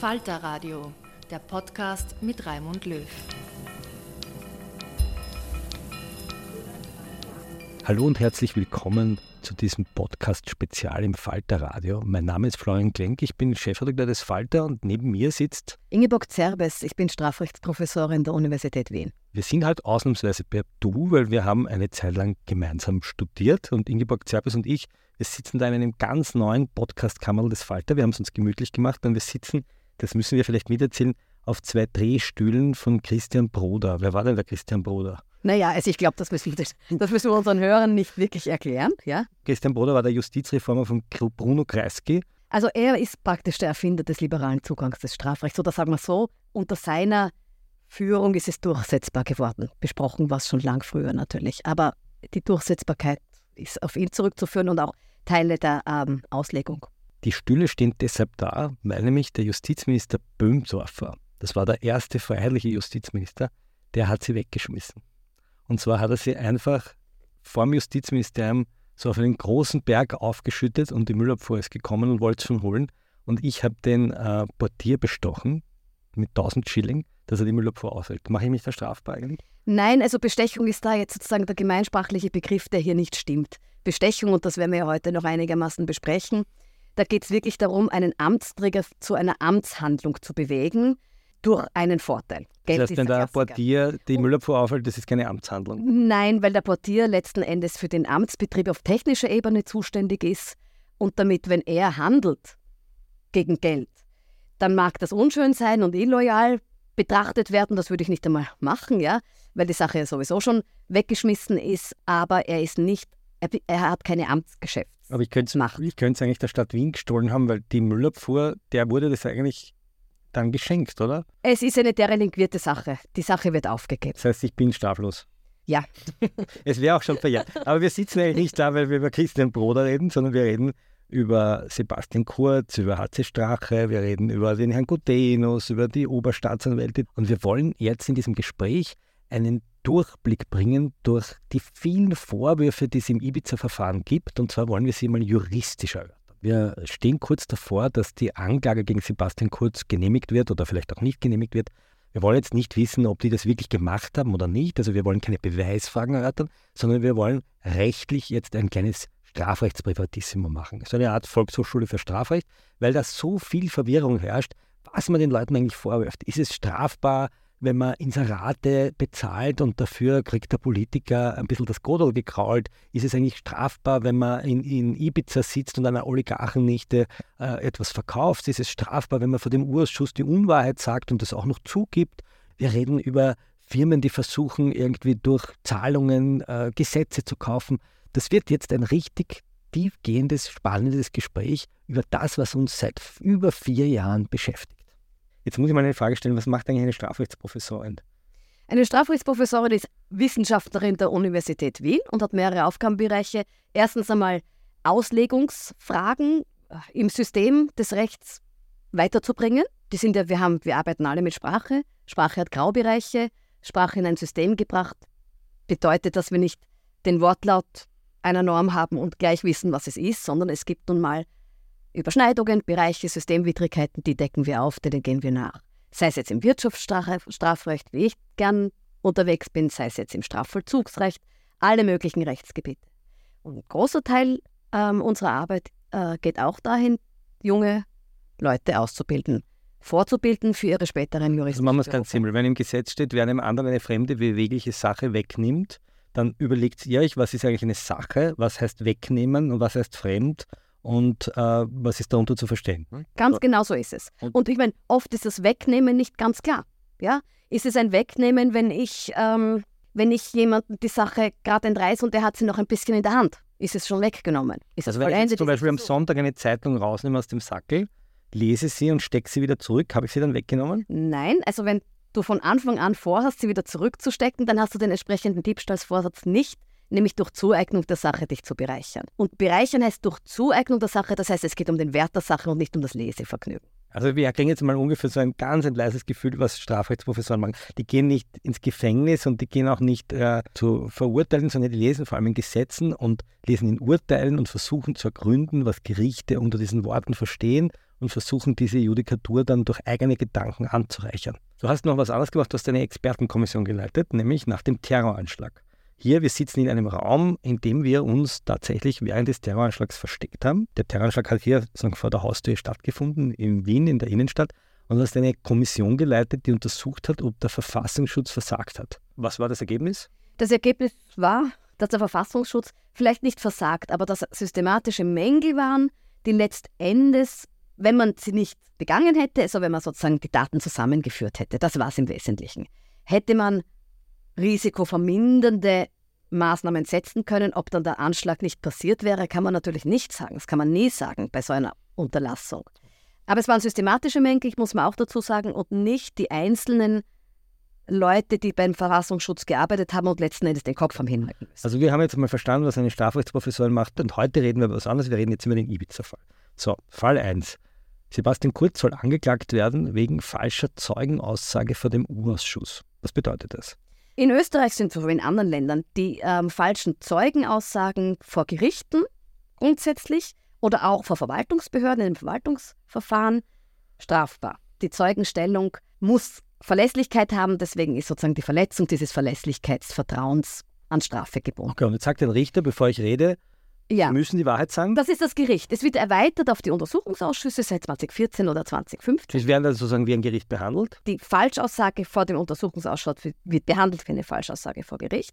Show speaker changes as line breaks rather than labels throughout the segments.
Falter Radio, der Podcast mit Raimund Löw.
Hallo und herzlich willkommen zu diesem Podcast-Spezial im Falter Radio. Mein Name ist Florian Klenk, ich bin Chefredakteur des Falter und neben mir sitzt
Ingeborg Zerbes, ich bin Strafrechtsprofessorin der Universität Wien.
Wir sind halt ausnahmsweise per Du, weil wir haben eine Zeit lang gemeinsam studiert und Ingeborg Zerbes und ich, wir sitzen da in einem ganz neuen Podcast-Kammerl des Falter. Wir haben es uns gemütlich gemacht und wir sitzen das müssen wir vielleicht miterzählen, auf zwei Drehstühlen von Christian Broder. Wer war denn der Christian Broder?
Naja, also ich glaube, das, müssen wir, das müssen wir unseren Hörern nicht wirklich erklären. Ja?
Christian Broder war der Justizreformer von Bruno Kreisky.
Also er ist praktisch der Erfinder des liberalen Zugangs des Strafrechts. Oder sagen wir so, unter seiner Führung ist es durchsetzbar geworden. Besprochen war es schon lang früher natürlich. Aber die Durchsetzbarkeit ist auf ihn zurückzuführen und auch Teile der ähm, Auslegung.
Die Stühle stehen deshalb da, weil nämlich der Justizminister Böhmdorfer, das war der erste freiheitliche Justizminister, der hat sie weggeschmissen. Und zwar hat er sie einfach vorm Justizministerium so auf einen großen Berg aufgeschüttet und die Müllabfuhr ist gekommen und wollte es schon holen. Und ich habe den äh, Portier bestochen mit 1000 Schilling, dass er die Müllabfuhr aushält. Mache ich mich da strafbar eigentlich?
Nein, also Bestechung ist da jetzt sozusagen der gemeinsprachliche Begriff, der hier nicht stimmt. Bestechung, und das werden wir ja heute noch einigermaßen besprechen, da geht es wirklich darum, einen Amtsträger zu einer Amtshandlung zu bewegen durch einen Vorteil.
Geld das heißt, wenn der, der Portier die Müllabfuhr aufhält, das ist keine Amtshandlung?
Nein, weil der Portier letzten Endes für den Amtsbetrieb auf technischer Ebene zuständig ist und damit, wenn er handelt gegen Geld, dann mag das unschön sein und illoyal betrachtet werden. Das würde ich nicht einmal machen, ja, weil die Sache ja sowieso schon weggeschmissen ist, aber er ist nicht, er, er hat keine Amtsgeschäfte.
Aber ich könnte es eigentlich der Stadt Wien gestohlen haben, weil die Müllabfuhr, der wurde das eigentlich dann geschenkt, oder?
Es ist eine derelinquierte Sache. Die Sache wird aufgegeben.
Das heißt, ich bin straflos.
Ja.
es wäre auch schon verjährt. Aber wir sitzen eigentlich nicht da, weil wir über Christian Broder reden, sondern wir reden über Sebastian Kurz, über HC Strache, wir reden über den Herrn Gutenus, über die Oberstaatsanwältin. Und wir wollen jetzt in diesem Gespräch einen Durchblick bringen durch die vielen Vorwürfe, die es im Ibiza-Verfahren gibt. Und zwar wollen wir sie mal juristisch erörtern. Wir stehen kurz davor, dass die Anklage gegen Sebastian Kurz genehmigt wird oder vielleicht auch nicht genehmigt wird. Wir wollen jetzt nicht wissen, ob die das wirklich gemacht haben oder nicht. Also wir wollen keine Beweisfragen erörtern, sondern wir wollen rechtlich jetzt ein kleines Strafrechtsprivatissimo machen. So eine Art Volkshochschule für Strafrecht, weil da so viel Verwirrung herrscht, was man den Leuten eigentlich vorwirft. Ist es strafbar, wenn man Inserate bezahlt und dafür kriegt der Politiker ein bisschen das Godel gekrault, ist es eigentlich strafbar, wenn man in, in Ibiza sitzt und einer Oligarchennichte äh, etwas verkauft? Ist es strafbar, wenn man vor dem Urausschuss die Unwahrheit sagt und das auch noch zugibt? Wir reden über Firmen, die versuchen, irgendwie durch Zahlungen äh, Gesetze zu kaufen. Das wird jetzt ein richtig tiefgehendes, spannendes Gespräch über das, was uns seit über vier Jahren beschäftigt. Jetzt muss ich mal eine Frage stellen, was macht eigentlich eine Strafrechtsprofessorin?
Eine Strafrechtsprofessorin ist Wissenschaftlerin der Universität Wien und hat mehrere Aufgabenbereiche. Erstens einmal Auslegungsfragen äh, im System des Rechts weiterzubringen. Die sind ja, wir, haben, wir arbeiten alle mit Sprache. Sprache hat Graubereiche. Sprache in ein System gebracht bedeutet, dass wir nicht den Wortlaut einer Norm haben und gleich wissen, was es ist, sondern es gibt nun mal Überschneidungen, Bereiche, Systemwidrigkeiten, die decken wir auf, denen gehen wir nach. Sei es jetzt im Wirtschaftsstrafrecht, wie ich gern unterwegs bin, sei es jetzt im Strafvollzugsrecht, alle möglichen Rechtsgebiete. Und ein großer Teil ähm, unserer Arbeit äh, geht auch dahin, junge Leute auszubilden, vorzubilden für ihre späteren juristischen
Also machen wir es ganz simpel. Wenn im Gesetz steht, wer einem anderen eine fremde bewegliche Sache wegnimmt, dann überlegt ihr euch, was ist eigentlich eine Sache, was heißt wegnehmen und was heißt fremd und äh, was ist darunter zu verstehen.
Ganz genau so ist es.
Und-
Und ich meine, oft ist das Wegnehmen nicht ganz klar. Ja? Ist es ein Wegnehmen, wenn ich, ähm, wenn ich jemanden die Sache gerade entreiße und der hat sie noch ein bisschen in der Hand? Ist es schon weggenommen? Ist es
Also wenn ich zum Beispiel am? Sonntag eine Zeitung rausnehme aus dem Sackel, lese sie und stecke sie wieder zurück, habe ich sie dann weggenommen?
Nein, also wenn du von Anfang an vorhast, sie wieder zurückzustecken, dann hast du den entsprechenden Diebstahlsvorsatz nicht, nämlich durch Zueignung der Sache dich zu bereichern. Und bereichern heißt durch Zueignung der Sache, das heißt, es geht um den Wert der Sache und nicht um das Lesevergnügen.
Also wir kriegen jetzt mal ungefähr so ein ganz ein leises Gefühl, was Strafrechtsprofessoren machen. Die gehen nicht ins Gefängnis und die gehen auch nicht äh, zu verurteilen, sondern die lesen vor allem in Gesetzen und lesen in Urteilen und versuchen zu ergründen, was Gerichte unter diesen Worten verstehen und versuchen diese Judikatur dann durch eigene Gedanken anzureichern. Du hast noch was anderes gemacht, du hast eine Expertenkommission geleitet, nämlich nach dem Terroranschlag. Hier, wir sitzen in einem Raum, in dem wir uns tatsächlich während des Terroranschlags versteckt haben. Der Terroranschlag hat hier vor der Haustür stattgefunden, in Wien, in der Innenstadt. Und du hast eine Kommission geleitet, die untersucht hat, ob der Verfassungsschutz versagt hat. Was war das Ergebnis?
Das Ergebnis war, dass der Verfassungsschutz vielleicht nicht versagt, aber dass systematische Mängel waren, die letztendes, wenn man sie nicht begangen hätte, also wenn man sozusagen die Daten zusammengeführt hätte, das war es im Wesentlichen, hätte man risikovermindernde Maßnahmen setzen können. Ob dann der Anschlag nicht passiert wäre, kann man natürlich nicht sagen. Das kann man nie sagen bei so einer Unterlassung. Aber es waren systematische Mängel, muss man auch dazu sagen, und nicht die einzelnen Leute, die beim Verfassungsschutz gearbeitet haben und letzten Endes den Kopf am Hinhalten müssen.
Also wir haben jetzt mal verstanden, was eine Strafrechtsprofessorin macht und heute reden wir über was anderes. Wir reden jetzt über den Ibiza-Fall. So, Fall 1. Sebastian Kurz soll angeklagt werden wegen falscher Zeugenaussage vor dem U-Ausschuss. Was bedeutet das?
In Österreich sind so wie in anderen Ländern die ähm, falschen Zeugenaussagen vor Gerichten grundsätzlich oder auch vor Verwaltungsbehörden im Verwaltungsverfahren strafbar. Die Zeugenstellung muss Verlässlichkeit haben, deswegen ist sozusagen die Verletzung dieses Verlässlichkeitsvertrauens an Strafe gebunden.
Okay, und jetzt sagt ein Richter, bevor ich rede,
Ja.
Müssen die Wahrheit sagen.
Das ist das Gericht. Es wird erweitert auf die Untersuchungsausschüsse seit 2014 oder 2015.
Sie werden dann sozusagen wie ein Gericht behandelt.
Die Falschaussage vor dem Untersuchungsausschuss wird- wird behandelt wie eine Falschaussage vor Gericht.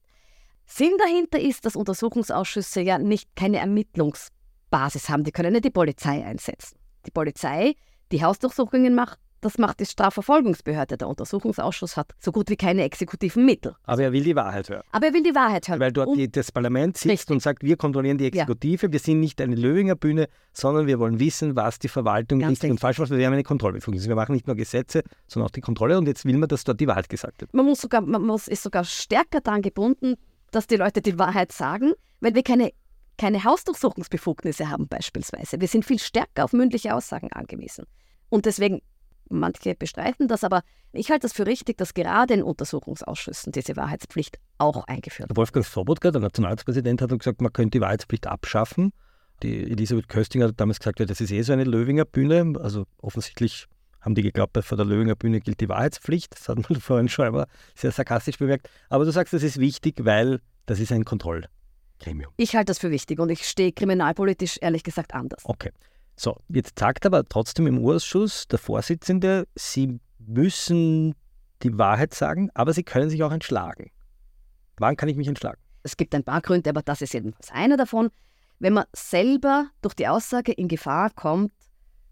Sinn dahinter ist, dass Untersuchungsausschüsse ja nicht keine Ermittlungsbasis haben. Die können nicht die Polizei einsetzen. Die Polizei, die Hausdurchsuchungen macht, das macht die Strafverfolgungsbehörde. Der Untersuchungsausschuss hat so gut wie keine exekutiven Mittel.
Aber er will die Wahrheit hören.
Aber er will die Wahrheit hören.
Weil dort
Und
die, das Parlament sitzt
Richtig.
und sagt, wir kontrollieren die Exekutive, wir sind nicht eine Löwinger Bühne, sondern wir wollen wissen, was die Verwaltung
Ganz
richtig und falsch macht. Wir haben eine Kontrollbefugnisse. Wir machen nicht nur Gesetze, sondern auch die Kontrolle. Und jetzt will man, dass dort die Wahrheit gesagt wird.
man muss sogar, man muss, ist sogar stärker daran gebunden, dass die Leute die Wahrheit sagen, weil wir keine, keine Hausdurchsuchungsbefugnisse haben beispielsweise. Wir sind viel stärker auf mündliche Aussagen angewiesen. Und deswegen, manche bestreiten das, aber ich halte es für richtig, dass gerade in Untersuchungsausschüssen diese Wahrheitspflicht auch eingeführt wird.
Wolfgang Sobotka, der Nationalratspräsident, hat gesagt, man könnte die Wahrheitspflicht abschaffen. Die Elisabeth Köstinger hat damals gesagt, das ist eh so eine Löwinger Bühne. Also offensichtlich haben die geglaubt, vor der Löwinger Bühne gilt die Wahrheitspflicht. Das hat man vorhin schon einmal sehr sarkastisch bemerkt. Aber du sagst, das ist wichtig, weil das ist ein Kontrollgremium.
Ich halte das für wichtig und ich stehe kriminalpolitisch ehrlich gesagt anders.
Okay. So, jetzt sagt aber trotzdem im Urausschuss der Vorsitzende, Sie müssen die Wahrheit sagen, aber sie können sich auch entschlagen. Wann kann ich mich entschlagen?
Es gibt ein paar Gründe, aber das ist jedenfalls einer davon. Wenn man selber durch die Aussage in Gefahr kommt,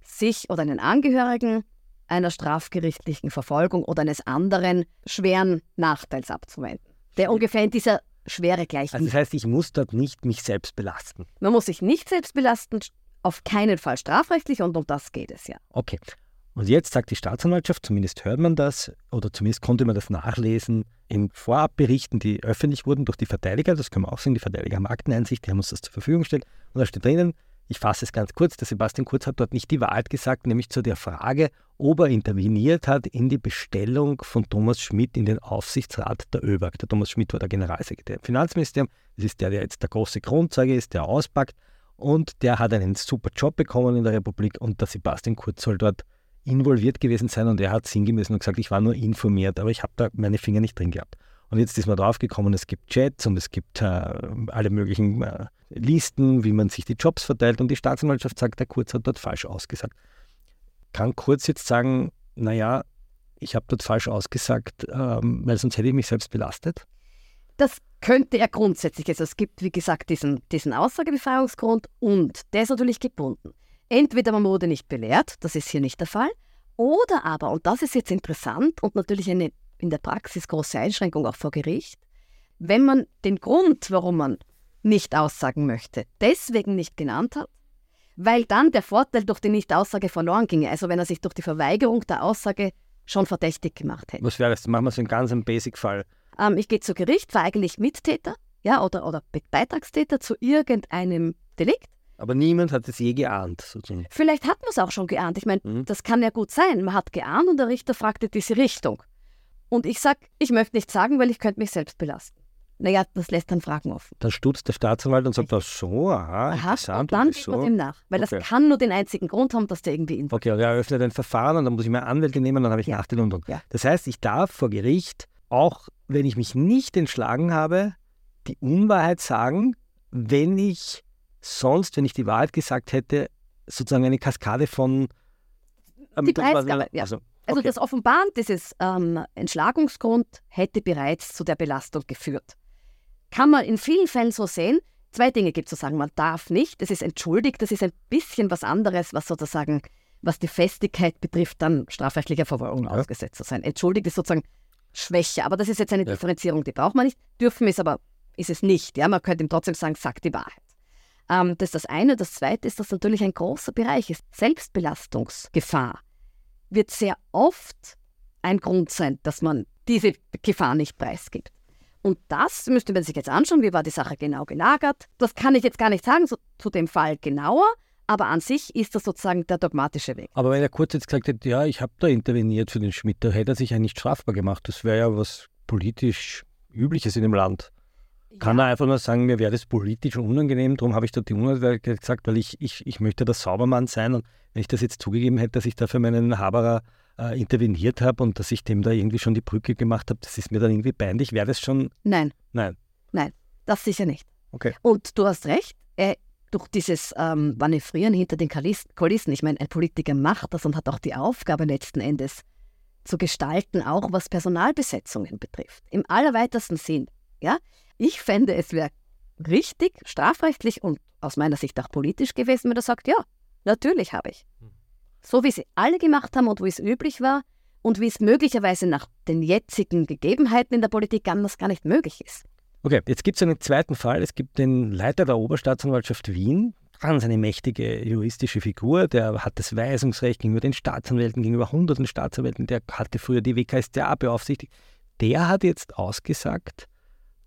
sich oder einen Angehörigen einer strafgerichtlichen Verfolgung oder eines anderen schweren Nachteils abzuwenden, der ungefähr in dieser Schwere gleich
Also das heißt, ich muss dort nicht mich selbst belasten.
Man muss sich nicht selbst belasten, auf keinen Fall strafrechtlich und um das geht es ja.
Okay. Und jetzt sagt die Staatsanwaltschaft, zumindest hört man das, oder zumindest konnte man das nachlesen in Vorabberichten, die öffentlich wurden durch die Verteidiger, das können wir auch sehen, die Verteidiger haben Akteneinsicht, die haben uns das zur Verfügung gestellt. Und da steht drinnen, ich fasse es ganz kurz, der Sebastian Kurz hat dort nicht die Wahrheit gesagt, nämlich zu der Frage, ob er interveniert hat in die Bestellung von Thomas Schmidt in den Aufsichtsrat der ÖBAG. Der Thomas Schmidt war der Generalsekretär im Finanzministerium, das ist der, der jetzt der große Grundzeuge ist, der auspackt und der hat einen super Job bekommen in der Republik und der Sebastian Kurz soll dort involviert gewesen sein und er hat sinngemäß nur gesagt, ich war nur informiert, aber ich habe da meine Finger nicht drin gehabt. Und jetzt ist man draufgekommen, es gibt Chats und es gibt äh, alle möglichen äh, Listen, wie man sich die Jobs verteilt und die Staatsanwaltschaft sagt, der Kurz hat dort falsch ausgesagt. Kann Kurz jetzt sagen, naja, ich habe dort falsch ausgesagt, ähm, weil sonst hätte ich mich selbst belastet?
Das könnte er grundsätzlich. Also es gibt, wie gesagt, diesen, diesen Aussagebefreiungsgrund und der ist natürlich gebunden. Entweder man wurde nicht belehrt, das ist hier nicht der Fall, oder aber, und das ist jetzt interessant und natürlich eine in der Praxis große Einschränkung auch vor Gericht, wenn man den Grund, warum man nicht aussagen möchte, deswegen nicht genannt hat, weil dann der Vorteil durch die Nichtaussage verloren ginge. Also wenn er sich durch die Verweigerung der Aussage schon verdächtig gemacht hätte.
Was wäre das? Machen wir so einen ganz Basic-Fall.
Ähm, ich gehe zu Gericht, war eigentlich Mittäter ja, oder, oder Beitragstäter zu irgendeinem Delikt.
Aber niemand hat es je geahnt. Sozusagen.
Vielleicht hat man es auch schon geahnt. Ich meine, mhm. das kann ja gut sein. Man hat geahnt und der Richter fragte diese Richtung. Und ich sage, ich möchte nichts sagen, weil ich könnte mich selbst belasten. Naja, das lässt dann Fragen offen.
Dann stutzt der Staatsanwalt und sagt, ach so, aha,
aha interessant. Und dann geht man dem nach, weil okay. das kann nur den einzigen Grund haben, dass der irgendwie
in Okay, und er eröffnet ein Verfahren und dann muss ich mir Anwälte nehmen und dann habe ich ja. Nachteilung. Ja. Das heißt, ich darf vor Gericht, auch wenn ich mich nicht entschlagen habe, die Unwahrheit sagen, wenn ich sonst, wenn ich die Wahrheit gesagt hätte, sozusagen eine Kaskade von...
Die Preisgabe, ja. Also, also okay. das Offenbaren dieses ähm, Entschlagungsgrund hätte bereits zu der Belastung geführt. Kann man in vielen Fällen so sehen. Zwei Dinge gibt es zu sagen. Man darf nicht, das ist entschuldigt, das ist ein bisschen was anderes, was sozusagen, was die Festigkeit betrifft, dann strafrechtlicher Verfolgung ja. ausgesetzt zu sein. Entschuldigt ist sozusagen Schwäche, aber das ist jetzt eine ja. Differenzierung, die braucht man nicht. Dürfen ist aber, ist es nicht. Ja, man könnte ihm trotzdem sagen, sagt die Wahrheit. Ähm, das ist das eine. Das zweite ist, dass natürlich ein großer Bereich ist. Selbstbelastungsgefahr wird sehr oft ein Grund sein, dass man diese Gefahr nicht preisgibt. Und das müsste man sich jetzt anschauen, wie war die Sache genau gelagert. Das kann ich jetzt gar nicht sagen so, zu dem Fall genauer, aber an sich ist das sozusagen der dogmatische Weg.
Aber wenn er kurz jetzt gesagt hätte, ja, ich habe da interveniert für den Schmidt, da hätte er sich ja nicht strafbar gemacht. Das wäre ja was politisch Übliches in dem Land. Kann er einfach nur sagen, mir wäre das politisch unangenehm, darum habe ich dort die Unwahrheit gesagt, weil ich, ich, ich möchte der Saubermann sein und wenn ich das jetzt zugegeben hätte, dass ich da für meinen Haberer äh, interveniert habe und dass ich dem da irgendwie schon die Brücke gemacht habe, das ist mir dann irgendwie peinlich. Wäre das schon.
Nein.
Nein.
Nein, das sicher nicht.
Okay.
Und du hast recht, äh, durch dieses ähm, Manövrieren hinter den Kulissen, ich meine, ein Politiker macht das und hat auch die Aufgabe letzten Endes zu gestalten, auch was Personalbesetzungen betrifft. Im allerweitesten Sinn. Ja? Ich fände, es wäre richtig, strafrechtlich und aus meiner Sicht auch politisch gewesen, wenn er sagt, ja, natürlich habe ich. Hm. So wie sie alle gemacht haben und wie es üblich war und wie es möglicherweise nach den jetzigen Gegebenheiten in der Politik anders gar nicht möglich ist.
Okay, jetzt gibt es einen zweiten Fall. Es gibt den Leiter der Oberstaatsanwaltschaft Wien, ganz eine mächtige juristische Figur, der hat das Weisungsrecht gegenüber den Staatsanwälten, gegenüber hunderten Staatsanwälten, der hatte früher die WKStA beaufsichtigt. Der hat jetzt ausgesagt,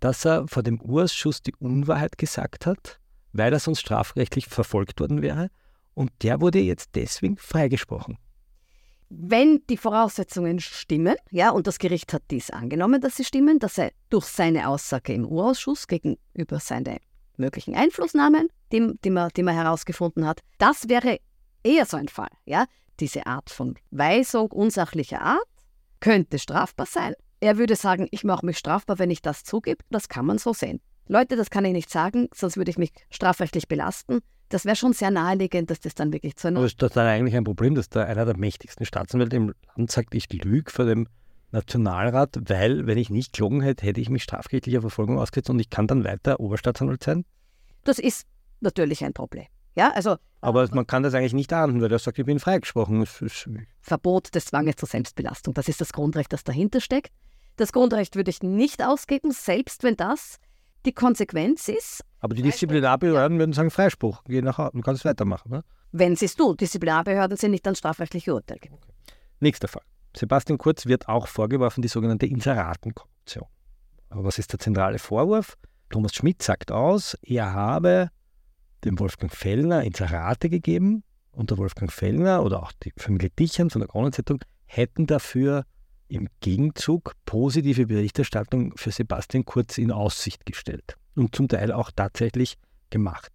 dass er vor dem Urschuss die Unwahrheit gesagt hat, weil er sonst strafrechtlich verfolgt worden wäre und der wurde jetzt deswegen freigesprochen.
Wenn die Voraussetzungen stimmen, ja, und das Gericht hat dies angenommen, dass sie stimmen, dass er durch seine Aussage im Urausschuss gegenüber seine möglichen Einflussnahmen, die, die, man, die man herausgefunden hat, das wäre eher so ein Fall. Ja? Diese Art von Weisung unsachlicher Art könnte strafbar sein. Er würde sagen, ich mache mich strafbar, wenn ich das zugebe. Das kann man so sehen. Leute, das kann ich nicht sagen, sonst würde ich mich strafrechtlich belasten. Das wäre schon sehr naheliegend, dass das dann wirklich zu
einer. Aber ist das dann eigentlich ein Problem, dass da einer der mächtigsten Staatsanwälte im Land sagt, ich lüge vor dem Nationalrat, weil, wenn ich nicht gelogen hätte, hätte ich mich strafrechtlicher Verfolgung ausgesetzt und ich kann dann weiter Oberstaatsanwalt sein?
Das ist natürlich ein Problem. Ja, also,
Aber man kann das eigentlich nicht ahnden, weil er sagt, ich bin freigesprochen.
Verbot des Zwanges zur Selbstbelastung, das ist das Grundrecht, das dahinter steckt. Das Grundrecht würde ich nicht ausgeben, selbst wenn das die Konsequenz ist,
aber die Disziplinarbehörden würden sagen Freispruch, geh nach Hause, du kannst weitermachen. Ne?
wenn sie es tun. Disziplinarbehörden sind nicht an strafrechtliche Urteile gebunden.
Nächster Fall. Sebastian Kurz wird auch vorgeworfen, die sogenannte Inseratenkorruption. Aber was ist der zentrale Vorwurf? Thomas Schmidt sagt aus, er habe dem Wolfgang Fellner Inserate gegeben und der Wolfgang Fellner oder auch die Familie Dichern von der Kronenzeitung hätten dafür im Gegenzug positive Berichterstattung für Sebastian Kurz in Aussicht gestellt und zum Teil auch tatsächlich gemacht.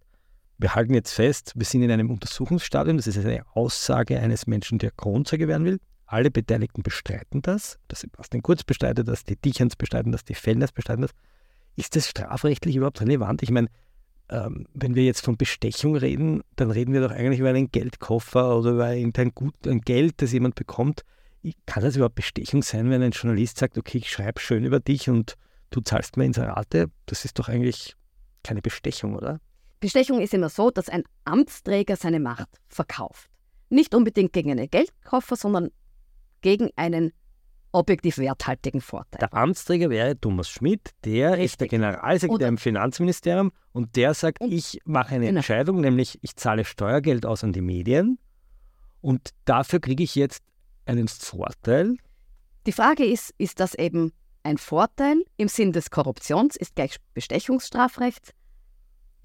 Wir halten jetzt fest, wir sind in einem Untersuchungsstadium, das ist eine Aussage eines Menschen, der Kronzeuge werden will. Alle Beteiligten bestreiten das. Der Sebastian Kurz bestreitet das, die Dichans bestreiten das, die Fellners bestreiten das. Ist das strafrechtlich überhaupt relevant? Ich meine, ähm, wenn wir jetzt von Bestechung reden, dann reden wir doch eigentlich über einen Geldkoffer oder über irgendein Gut, ein Geld, das jemand bekommt. Kann das überhaupt Bestechung sein, wenn ein Journalist sagt, okay, ich schreibe schön über dich und du zahlst mir Inserate? Das ist doch eigentlich keine Bestechung, oder?
Bestechung ist immer so, dass ein Amtsträger seine Macht verkauft. Nicht unbedingt gegen einen Geldkoffer, sondern gegen einen objektiv werthaltigen Vorteil.
Der Amtsträger wäre Thomas Schmidt, der ist der
Richtig.
Generalsekretär
Oder-
im Finanzministerium und der sagt,
Und-
ich mache eine
Genau.
Entscheidung, nämlich ich zahle Steuergeld aus an die Medien und dafür kriege ich jetzt einen Vorteil.
Die Frage ist, ist das eben ein Vorteil im Sinn des Korruptions, ist gleich Bestechungsstrafrecht,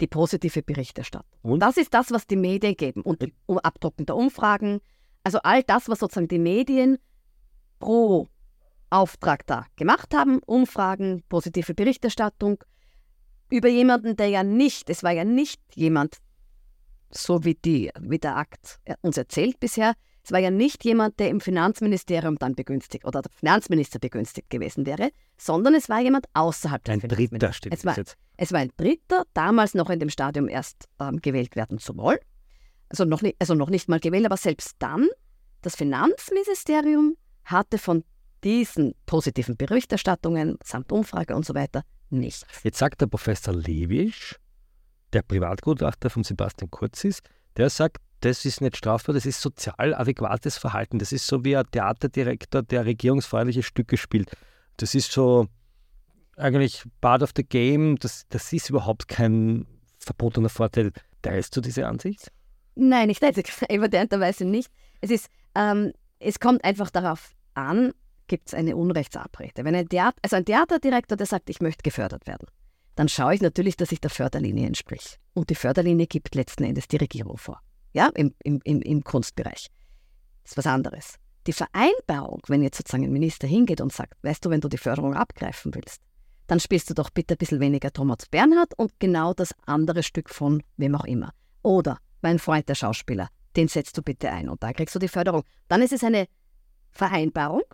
die positive Berichterstattung.
Und?
Das ist das, was die Medien geben. Und die um- Abdrucken der Umfragen, also all das, was sozusagen die Medien pro Auftrag da gemacht haben, Umfragen, positive Berichterstattung, über jemanden, der ja nicht, es war ja nicht jemand, so wie, die, wie der Akt uns erzählt bisher, es war ja nicht jemand, der im Finanzministerium dann begünstigt oder der Finanzminister begünstigt gewesen wäre, sondern es war jemand außerhalb des
Ein Dritter
Finanzministeriums.
steht
Es war,
jetzt.
es war ein Dritter, damals noch in dem Stadium erst ähm, gewählt werden zu wollen. Also noch, nicht, also noch nicht mal gewählt, aber selbst dann, das Finanzministerium hatte von diesen positiven Berichterstattungen samt Umfrage und so weiter nichts.
Jetzt sagt der Professor Lewisch, der Privatgutachter von Sebastian Kurz ist, der sagt, das ist nicht strafbar, das ist sozial adäquates Verhalten. Das ist so wie ein Theaterdirektor, der regierungsfreundliche Stücke spielt. Das ist so eigentlich part of the game, das, das ist überhaupt kein verbotener Vorteil. Teilst du diese Ansicht?
Nein, ich teile evidenterweise nicht. Es, ist, ähm, es kommt einfach darauf an, gibt es eine Unrechtsabrede. Wenn ein, Theater, also ein Theaterdirektor, der sagt, ich möchte gefördert werden, dann schaue ich natürlich, dass ich der Förderlinie entsprich. Und die Förderlinie gibt letzten Endes die Regierung vor. Ja, im, im, im, Kunstbereich. Das ist was anderes. Die Vereinbarung, wenn jetzt sozusagen ein Minister hingeht und sagt, weißt du, wenn du die Förderung abgreifen willst, dann spielst du doch bitte ein bisschen weniger Thomas Bernhard und genau das andere Stück von wem auch immer. Oder mein Freund, der Schauspieler, den setzt du bitte ein und da kriegst du die Förderung. Dann ist es eine Vereinbarung,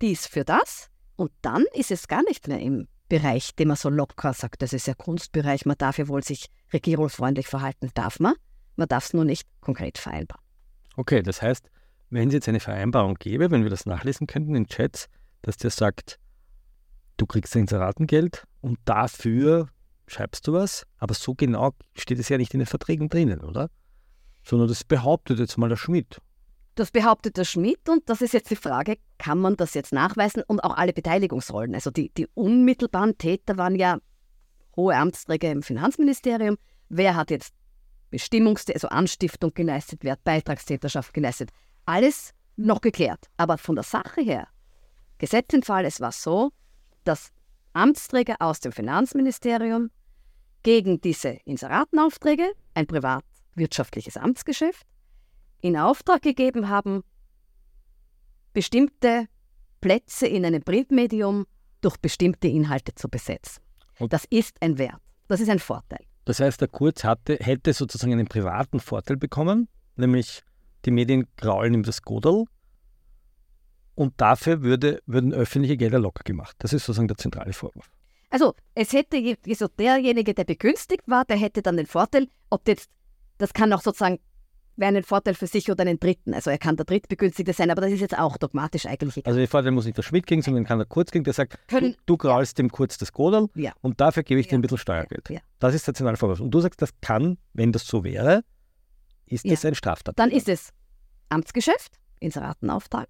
die ist für das und dann ist es gar nicht mehr im Bereich, den man so locker sagt, das ist ja Kunstbereich, man darf ja wohl sich regierungsfreundlich verhalten, darf man, man darf es nur nicht konkret vereinbaren.
Okay, das heißt, wenn es jetzt eine Vereinbarung gäbe, wenn wir das nachlesen könnten in Chats, dass der sagt, du kriegst ein Inseratengeld und dafür schreibst du was, aber so genau steht es ja nicht in den Verträgen drinnen, oder? Sondern das behauptet jetzt mal der Schmidt.
Das behauptet der Schmidt und das ist jetzt die Frage, kann man das jetzt nachweisen und auch alle Beteiligungsrollen. Also die, die unmittelbaren Täter waren ja hohe Amtsträger im Finanzministerium. Wer hat jetzt Bestimmungs-, also Anstiftung geleistet, hat Beitragstäterschaft geleistet. Alles noch geklärt. Aber von der Sache her, Gesetz im Fall, es war so, dass Amtsträger aus dem Finanzministerium gegen diese Inseratenaufträge, ein privatwirtschaftliches Amtsgeschäft, in Auftrag gegeben haben, bestimmte Plätze in einem Printmedium durch bestimmte Inhalte zu besetzen.
Und-
Das ist ein Wert. Das ist ein Vorteil.
Das heißt, der Kurz hatte, hätte sozusagen einen privaten Vorteil bekommen, nämlich die Medien kraulen ihm das Godel und dafür würde, würden öffentliche Gelder locker gemacht. Das ist sozusagen der zentrale Vorwurf.
Also, es hätte also derjenige, der begünstigt war, der hätte dann den Vorteil, ob jetzt, das kann auch sozusagen wäre ein Vorteil für sich oder einen Dritten. Also er kann der Drittbegünstigte sein, aber das ist jetzt auch dogmatisch eigentlich egal.
Also der Vorteil muss nicht der Schmidt kriegen, sondern kann der Kurz kriegen, der sagt,
Können-
du, graulst dem Kurz das Godel
Ja.
und dafür gebe ich dir
Ja.
ein bisschen Steuergeld.
Ja.
Das ist der zentrale Vorwurf. Und du sagst, das kann, wenn das so wäre, ist das ein Straftat.
Dann ist es Amtsgeschäft, Inseratenauftrag,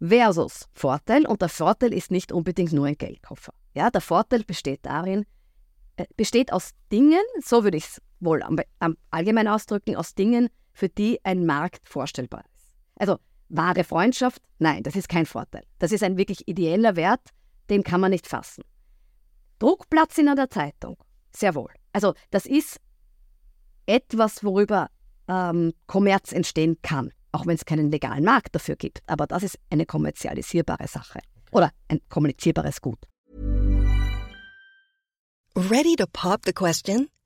versus Vorteil. Und der Vorteil ist nicht unbedingt nur ein Geldkoffer. Ja, der Vorteil besteht darin, äh, besteht aus Dingen, so würde ich es wohl am, am allgemein ausdrücken, aus Dingen, für die ein Markt vorstellbar ist. Also wahre Freundschaft, nein, das ist kein Vorteil. Das ist ein wirklich ideeller Wert, den kann man nicht fassen. Druckplatz in einer Zeitung, sehr wohl. Also das ist etwas, worüber ähm, Kommerz entstehen kann, auch wenn es keinen legalen Markt dafür gibt. Aber das ist eine kommerzialisierbare Sache oder ein kommunizierbares Gut.
Ready to pop the question?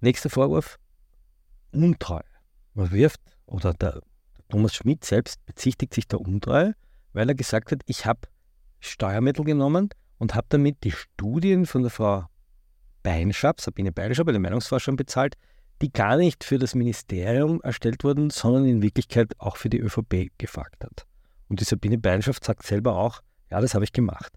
Nächster Vorwurf, Untreue. Man wirft, oder der Thomas Schmidt selbst bezichtigt sich der Untreue, weil er gesagt hat, ich habe Steuermittel genommen und habe damit die Studien von der Frau Beinschab, Sabine Beinschab, eine Meinungsforscherin bezahlt, die gar nicht für das Ministerium erstellt wurden, sondern in Wirklichkeit auch für die ÖVP gefragt hat. Und die Sabine Beinschab sagt selber auch, ja, das habe ich gemacht.